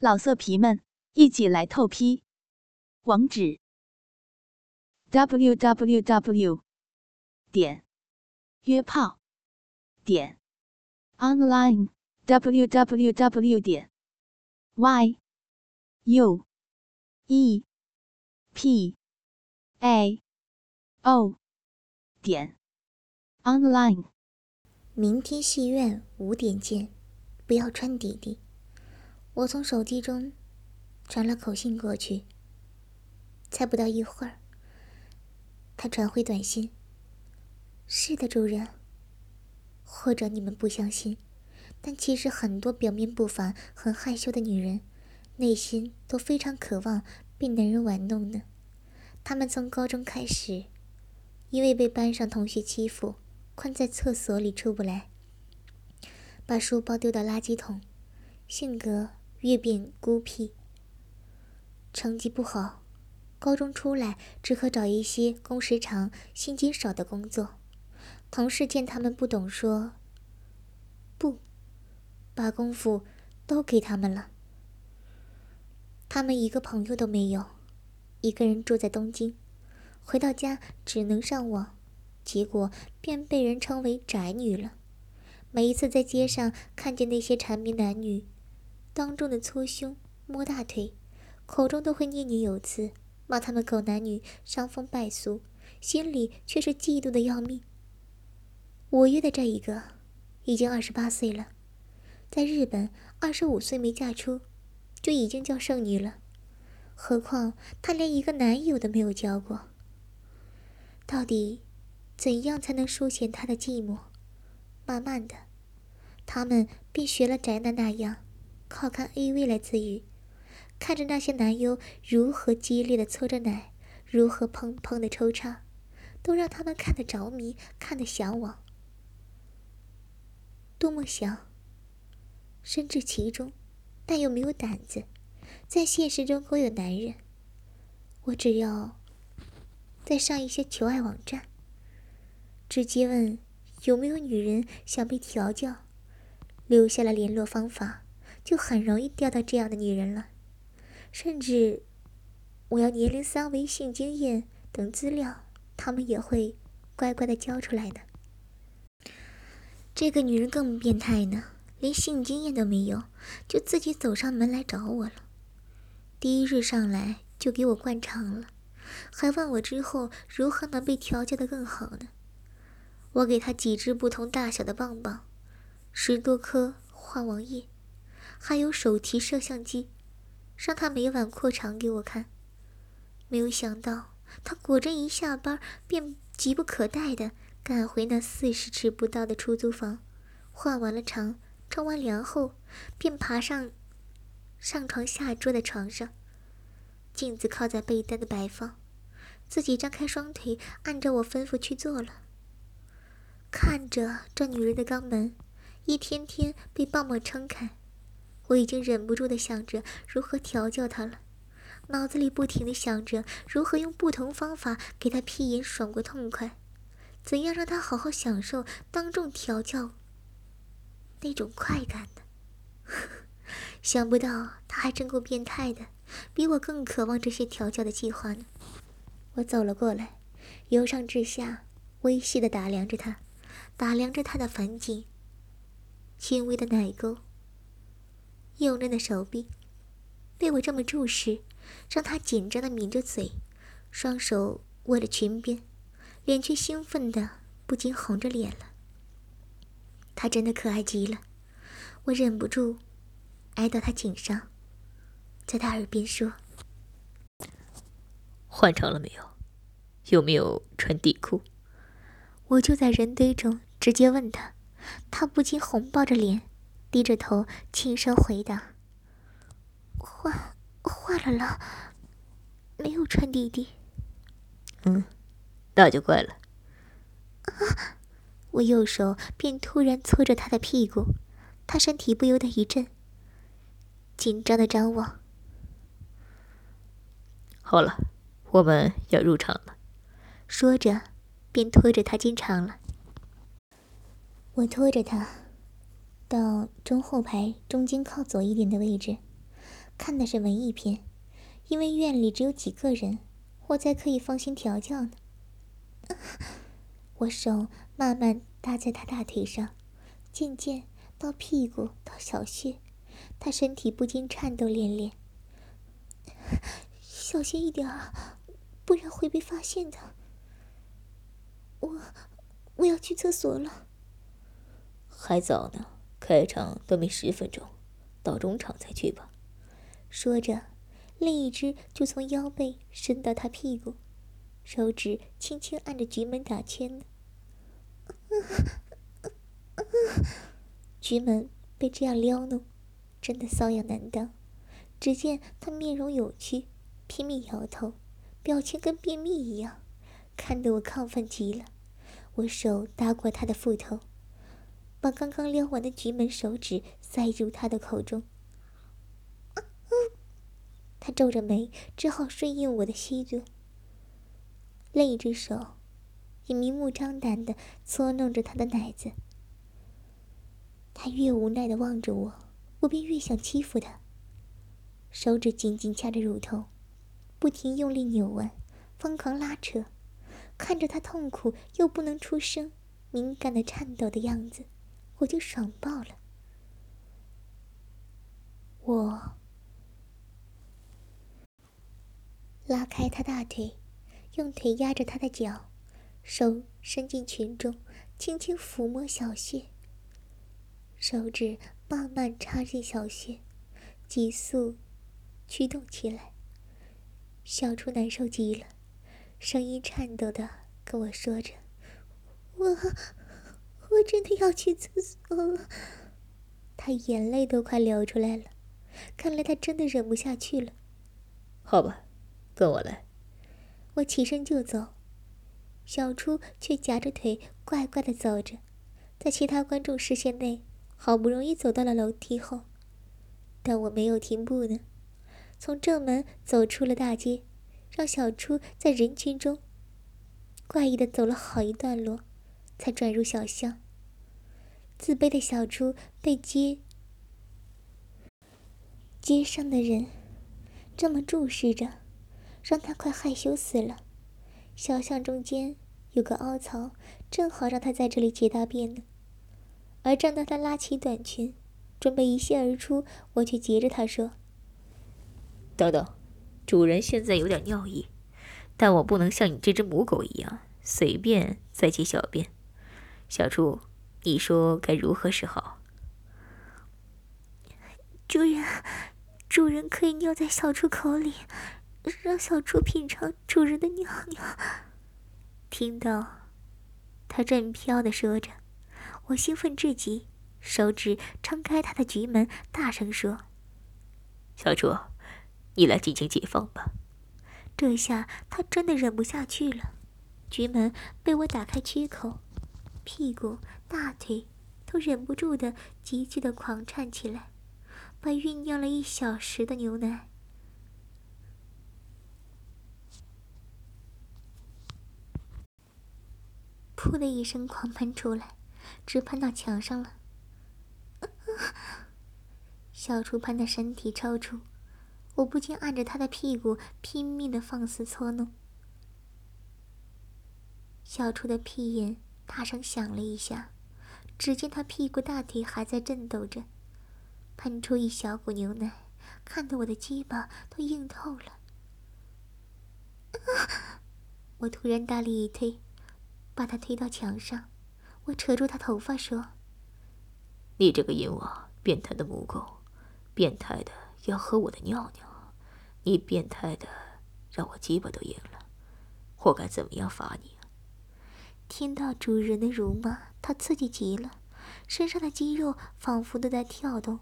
老色皮们，一起来透批！网址：w w w 点约炮点 online w w w 点 y u e p a o 点 online。明天戏院五点见，不要穿底底。我从手机中传了口信过去，才不到一会儿，他传回短信：“是的，主人。”或者你们不相信，但其实很多表面不凡、很害羞的女人，内心都非常渴望被男人玩弄呢。她们从高中开始，因为被班上同学欺负，困在厕所里出不来，把书包丢到垃圾桶，性格。越变孤僻，成绩不好，高中出来只可找一些工时长、薪金少的工作。同事见他们不懂，说：“不，把功夫都给他们了。”他们一个朋友都没有，一个人住在东京，回到家只能上网，结果便被人称为宅女了。每一次在街上看见那些缠绵男女，当众的搓胸、摸大腿，口中都会念念有词，骂他们狗男女、伤风败俗，心里却是嫉妒的要命。我约的这一个，已经二十八岁了，在日本二十五岁没嫁出，就已经叫剩女了，何况她连一个男友都没有交过。到底，怎样才能疏解她的寂寞？慢慢的，他们便学了宅男那样。靠看 AV 来自愈，看着那些男优如何激烈的搓着奶，如何砰砰的抽插，都让他们看得着迷，看得向往。多么想身至其中，但又没有胆子。在现实中勾引男人，我只要再上一些求爱网站，直接问有没有女人想被调教，留下了联络方法。就很容易钓到这样的女人了，甚至我要年龄、三维、性经验等资料，他们也会乖乖的交出来的。这个女人更变态呢，连性经验都没有，就自己走上门来找我了。第一日上来就给我灌肠了，还问我之后如何能被调教的更好呢？我给她几支不同大小的棒棒，十多颗花王叶。还有手提摄像机，让他每晚扩长给我看。没有想到，他果真一下班便急不可待的赶回那四十尺不到的出租房，换完了长，冲完凉后，便爬上上床下桌的床上，镜子靠在被单的摆放，自己张开双腿，按照我吩咐去做了。看着这女人的肛门，一天天被棒棒撑开。我已经忍不住的想着如何调教他了，脑子里不停的想着如何用不同方法给他屁眼爽过痛快，怎样让他好好享受当众调教那种快感呢？想不到他还真够变态的，比我更渴望这些调教的计划呢。我走了过来，由上至下微细的打量着他，打量着他的反颈，轻微的奶沟。幼嫩的手臂被我这么注视，让他紧张的抿着嘴，双手握着裙边，脸却兴奋的不禁红着脸了。他真的可爱极了，我忍不住挨到他颈上，在他耳边说：“换成了没有？有没有穿底裤？”我就在人堆中直接问他，他不禁红抱着脸。低着头，轻声回答：“换换了了，没有穿弟弟。”“嗯，那就怪了。”啊！我右手便突然搓着他的屁股，他身体不由得一震，紧张的张望。好了，我们要入场了。说着，便拖着他进场了。我拖着他。到中后排中间靠左一点的位置，看的是文艺片，因为院里只有几个人，我才可以放心调教呢。我手慢慢搭在他大腿上，渐渐到屁股，到小穴，他身体不禁颤抖连连。小心一点啊，不然会被发现的。我我要去厕所了。还早呢，开场都没十分钟，到中场再去吧。说着，另一只就从腰背伸到他屁股，手指轻轻按着局门打圈呢。局门被这样撩弄，真的瘙痒难当。只见他面容扭曲，拼命摇头，表情跟便秘一样，看得我亢奋极了。我手搭过他的腹头，把刚刚撩完的橘门手指塞入他的口中。他皱着眉，只好顺应我的吸吮。另一只手也明目张胆地搓弄着他的奶子。他越无奈地望着我，我便越想欺负他。手指紧紧掐着乳头，不停用力扭弯，疯狂拉扯，看着他痛苦又不能出声、敏感的颤抖的样子，我就爽爆了。我拉开他大腿，用腿压着他的脚，手伸进裙中，轻轻抚摸小穴，手指慢慢插进小穴，急速。驱动起来，小初难受极了，声音颤抖的跟我说着：“我，我真的要去厕所了。”他眼泪都快流出来了，看来他真的忍不下去了。好吧，跟我来。我起身就走，小初却夹着腿怪怪的走着，在其他观众视线内，好不容易走到了楼梯后，但我没有停步呢。从正门走出了大街，让小初在人群中怪异的走了好一段路，才转入小巷。自卑的小初被街街上的人这么注视着，让他快害羞死了。小巷中间有个凹槽，正好让他在这里解大便呢。而正当他拉起短裙，准备一泻而出，我却截着他说。等等，主人现在有点尿意，但我不能像你这只母狗一样随便在解小便。小猪，你说该如何是好？主人，主人可以尿在小猪口里，让小猪品尝主人的尿尿。听到他正飘的说着，我兴奋至极，手指撑开他的局门，大声说：“小猪。”你来进行解放吧！这下他真的忍不下去了，局门被我打开缺口，屁股、大腿都忍不住的急剧的狂颤起来，把酝酿了一小时的牛奶，噗的一声狂喷出来，直喷到墙上了。小厨喷的身体抽搐。我不禁按着他的屁股，拼命的放肆搓弄。小初的屁眼大声响了一下，只见他屁股大腿还在震抖着，喷出一小股牛奶，看得我的鸡巴都硬透了。我突然大力一推，把他推到墙上。我扯住他头发说：“你这个淫娃，变态的母狗，变态的要喝我的尿尿。”你变态的，让我鸡巴都硬了，我该怎么样罚你？听到主人的辱骂，他刺激极了，身上的肌肉仿佛都在跳动，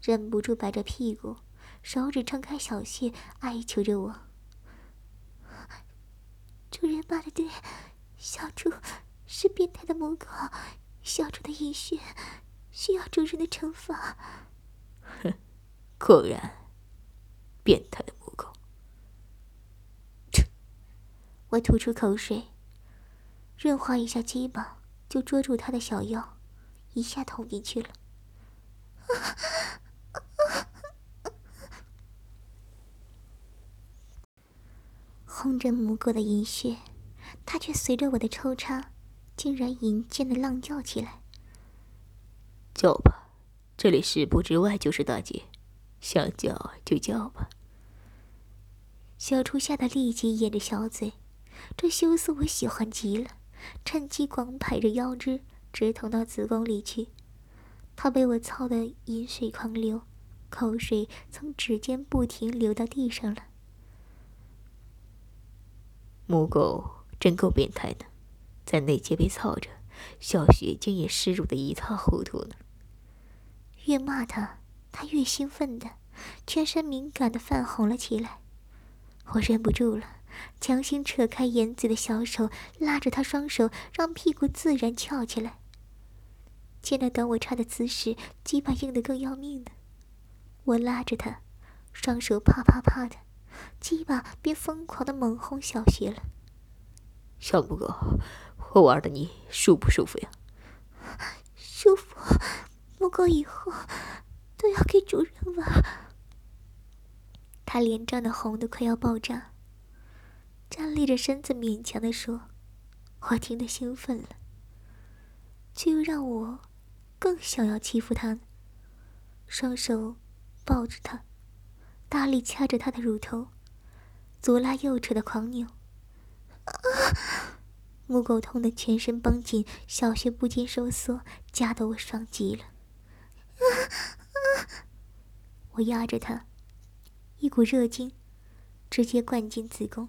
忍不住摆着屁股，手指撑开小穴，哀求着我：“主人骂的对，小猪是变态的母狗，小猪的淫血需要主人的惩罚。”哼，果然。变态的母狗！我吐出口水，润滑一下鸡巴，就捉住他的小腰，一下捅进去了。红着母狗的银穴，它却随着我的抽插，竟然淫贱的浪叫起来。叫吧，这里十步之外就是大街，想叫就叫吧。小厨吓得立即掩着小嘴，这羞涩我喜欢极了。趁机狂排着腰肢，直捅到子宫里去。他被我操得饮水狂流，口水从指尖不停流到地上了。母狗真够变态的，在内街被操着，小穴竟也湿辱的一塌糊涂呢。越骂他，他越兴奋的，全身敏感的泛红了起来。我忍不住了，强行扯开严子的小手，拉着他双手，让屁股自然翘起来。见那等我插的姿势，鸡巴硬得更要命呢。我拉着他，双手啪啪啪的，鸡巴便疯狂的猛轰小穴了。小母狗，我玩的你舒不舒服呀？舒服，母狗以后都要给主人玩。他脸涨得红的快要爆炸，站立着身子勉强的说：“我听得兴奋了，却又让我。”更想要欺负他，双手抱着他，大力掐着他的乳头，左拉右扯的狂扭。母狗痛得全身绷紧，小穴不禁收缩，夹得我爽极了。我压着他，一股热精直接灌进子宫，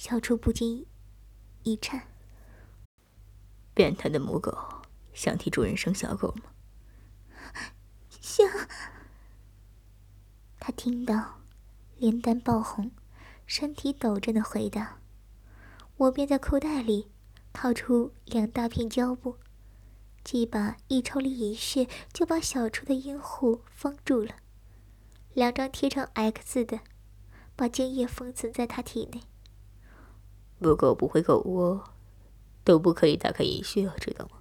小初不禁一颤。变态的母狗。想替主人生小狗吗？想。他听到，脸蛋爆红，身体抖着的回答。我便在裤袋里掏出两大片胶布，几把一抽离一穴，就把小初的阴户封住了。两张贴成 X 的，把精液封存在他体内。母狗不会狗窝，都不可以打开阴穴，知道吗？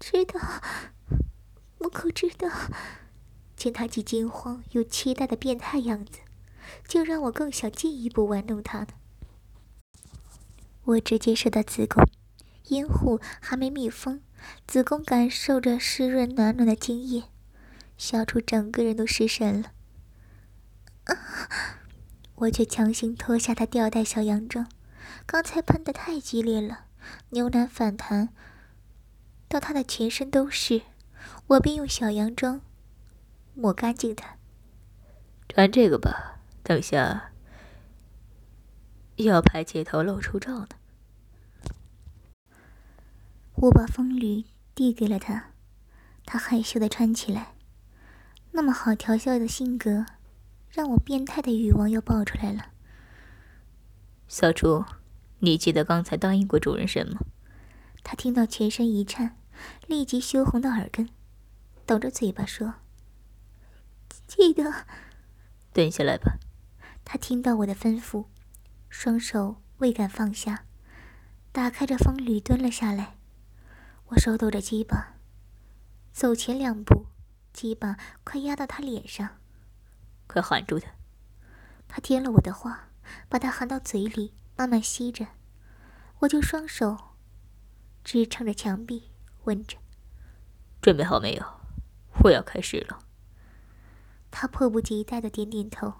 知道，母狗知道。见他既惊慌又期待的变态样子，就让我更想进一步玩弄他呢。我直接射到子宫，阴户还没密封，子宫感受着湿润暖暖的精液，小楚整个人都失神了。我却强行脱下他吊带小洋装，刚才喷的太激烈了，牛奶反弹。到他的全身都是，我便用小洋装抹干净它。穿这个吧，等下要拍街头露出照呢。我把风吕递给了他，他害羞的穿起来。那么好调笑的性格，让我变态的欲望又爆出来了。小初，你记得刚才答应过主人什么？他听到全身一颤。立即羞红的耳根，抖着嘴巴说：“记得。”蹲下来吧。他听到我的吩咐，双手未敢放下，打开着风吕蹲了下来。我手抖着鸡巴，走前两步，鸡巴快压到他脸上。快含住他。他听了我的话，把他含到嘴里，慢慢吸着。我就双手支撑着墙壁。问着：“准备好没有？我要开始了。”他迫不及待的点点头。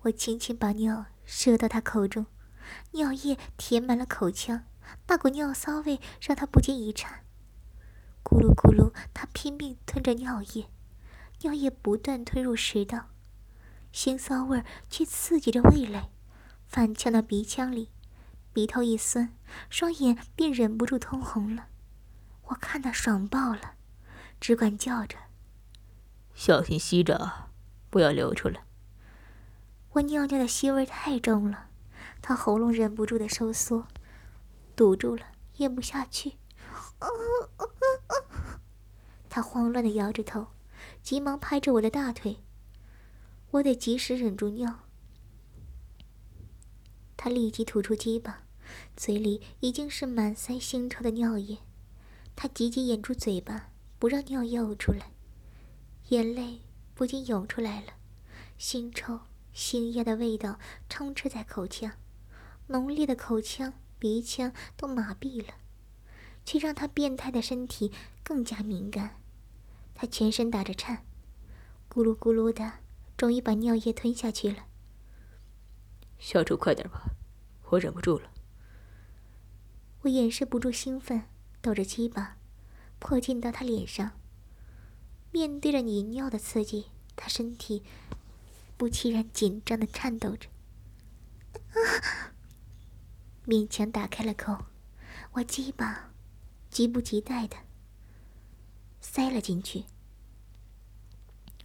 我轻轻把尿射到他口中，尿液填满了口腔，那股尿骚味让他不禁一颤。咕噜咕噜，他拼命吞着尿液，尿液不断吞入食道，腥骚味却刺激着味蕾，反呛到鼻腔里。鼻头一酸，双眼便忍不住通红了。我看他爽爆了，只管叫着：“小心吸着，不要流出来。”我尿尿的吸味太重了，他喉咙忍不住的收缩，堵住了，咽不下去。他慌乱的摇着头，急忙拍着我的大腿。我得及时忍住尿。他立即吐出鸡巴，嘴里已经是满塞腥臭的尿液。他急急掩住嘴巴，不让尿液呕出来，眼泪不禁涌出来了，腥臭、腥液的味道充斥在口腔，浓烈的口腔、鼻腔都麻痹了，却让他变态的身体更加敏感。他全身打着颤，咕噜咕噜的，终于把尿液吞下去了。小主，快点吧，我忍不住了。我掩饰不住兴奋，抖着鸡巴，迫近到他脸上。面对着你尿的刺激，他身体不期然紧张的颤抖着，勉强打开了口，我鸡巴急不及待的塞了进去。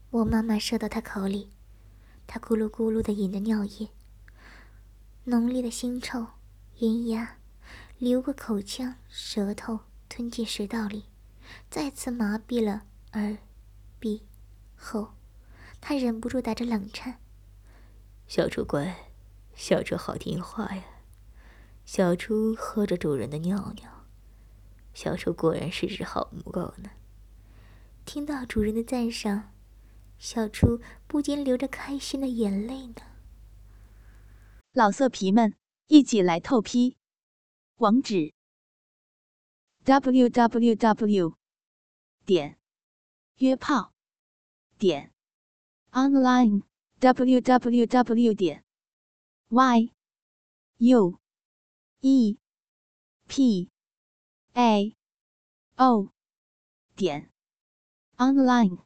我慢慢射到他口里，他咕噜咕噜的饮着尿液，浓烈的腥臭、盐压流过口腔、舌头，吞进食道里，再次麻痹了耳。鼻后，他忍不住打着冷颤。小猪乖，小猪好听话呀。小猪喝着主人的尿尿，小猪果然是只好母狗呢。听到主人的赞赏，小猪不禁流着开心的眼泪呢。老色皮们，一起来透批！网址：w w w. 点约炮。点 online w w w 点 y u e p a o 点 online。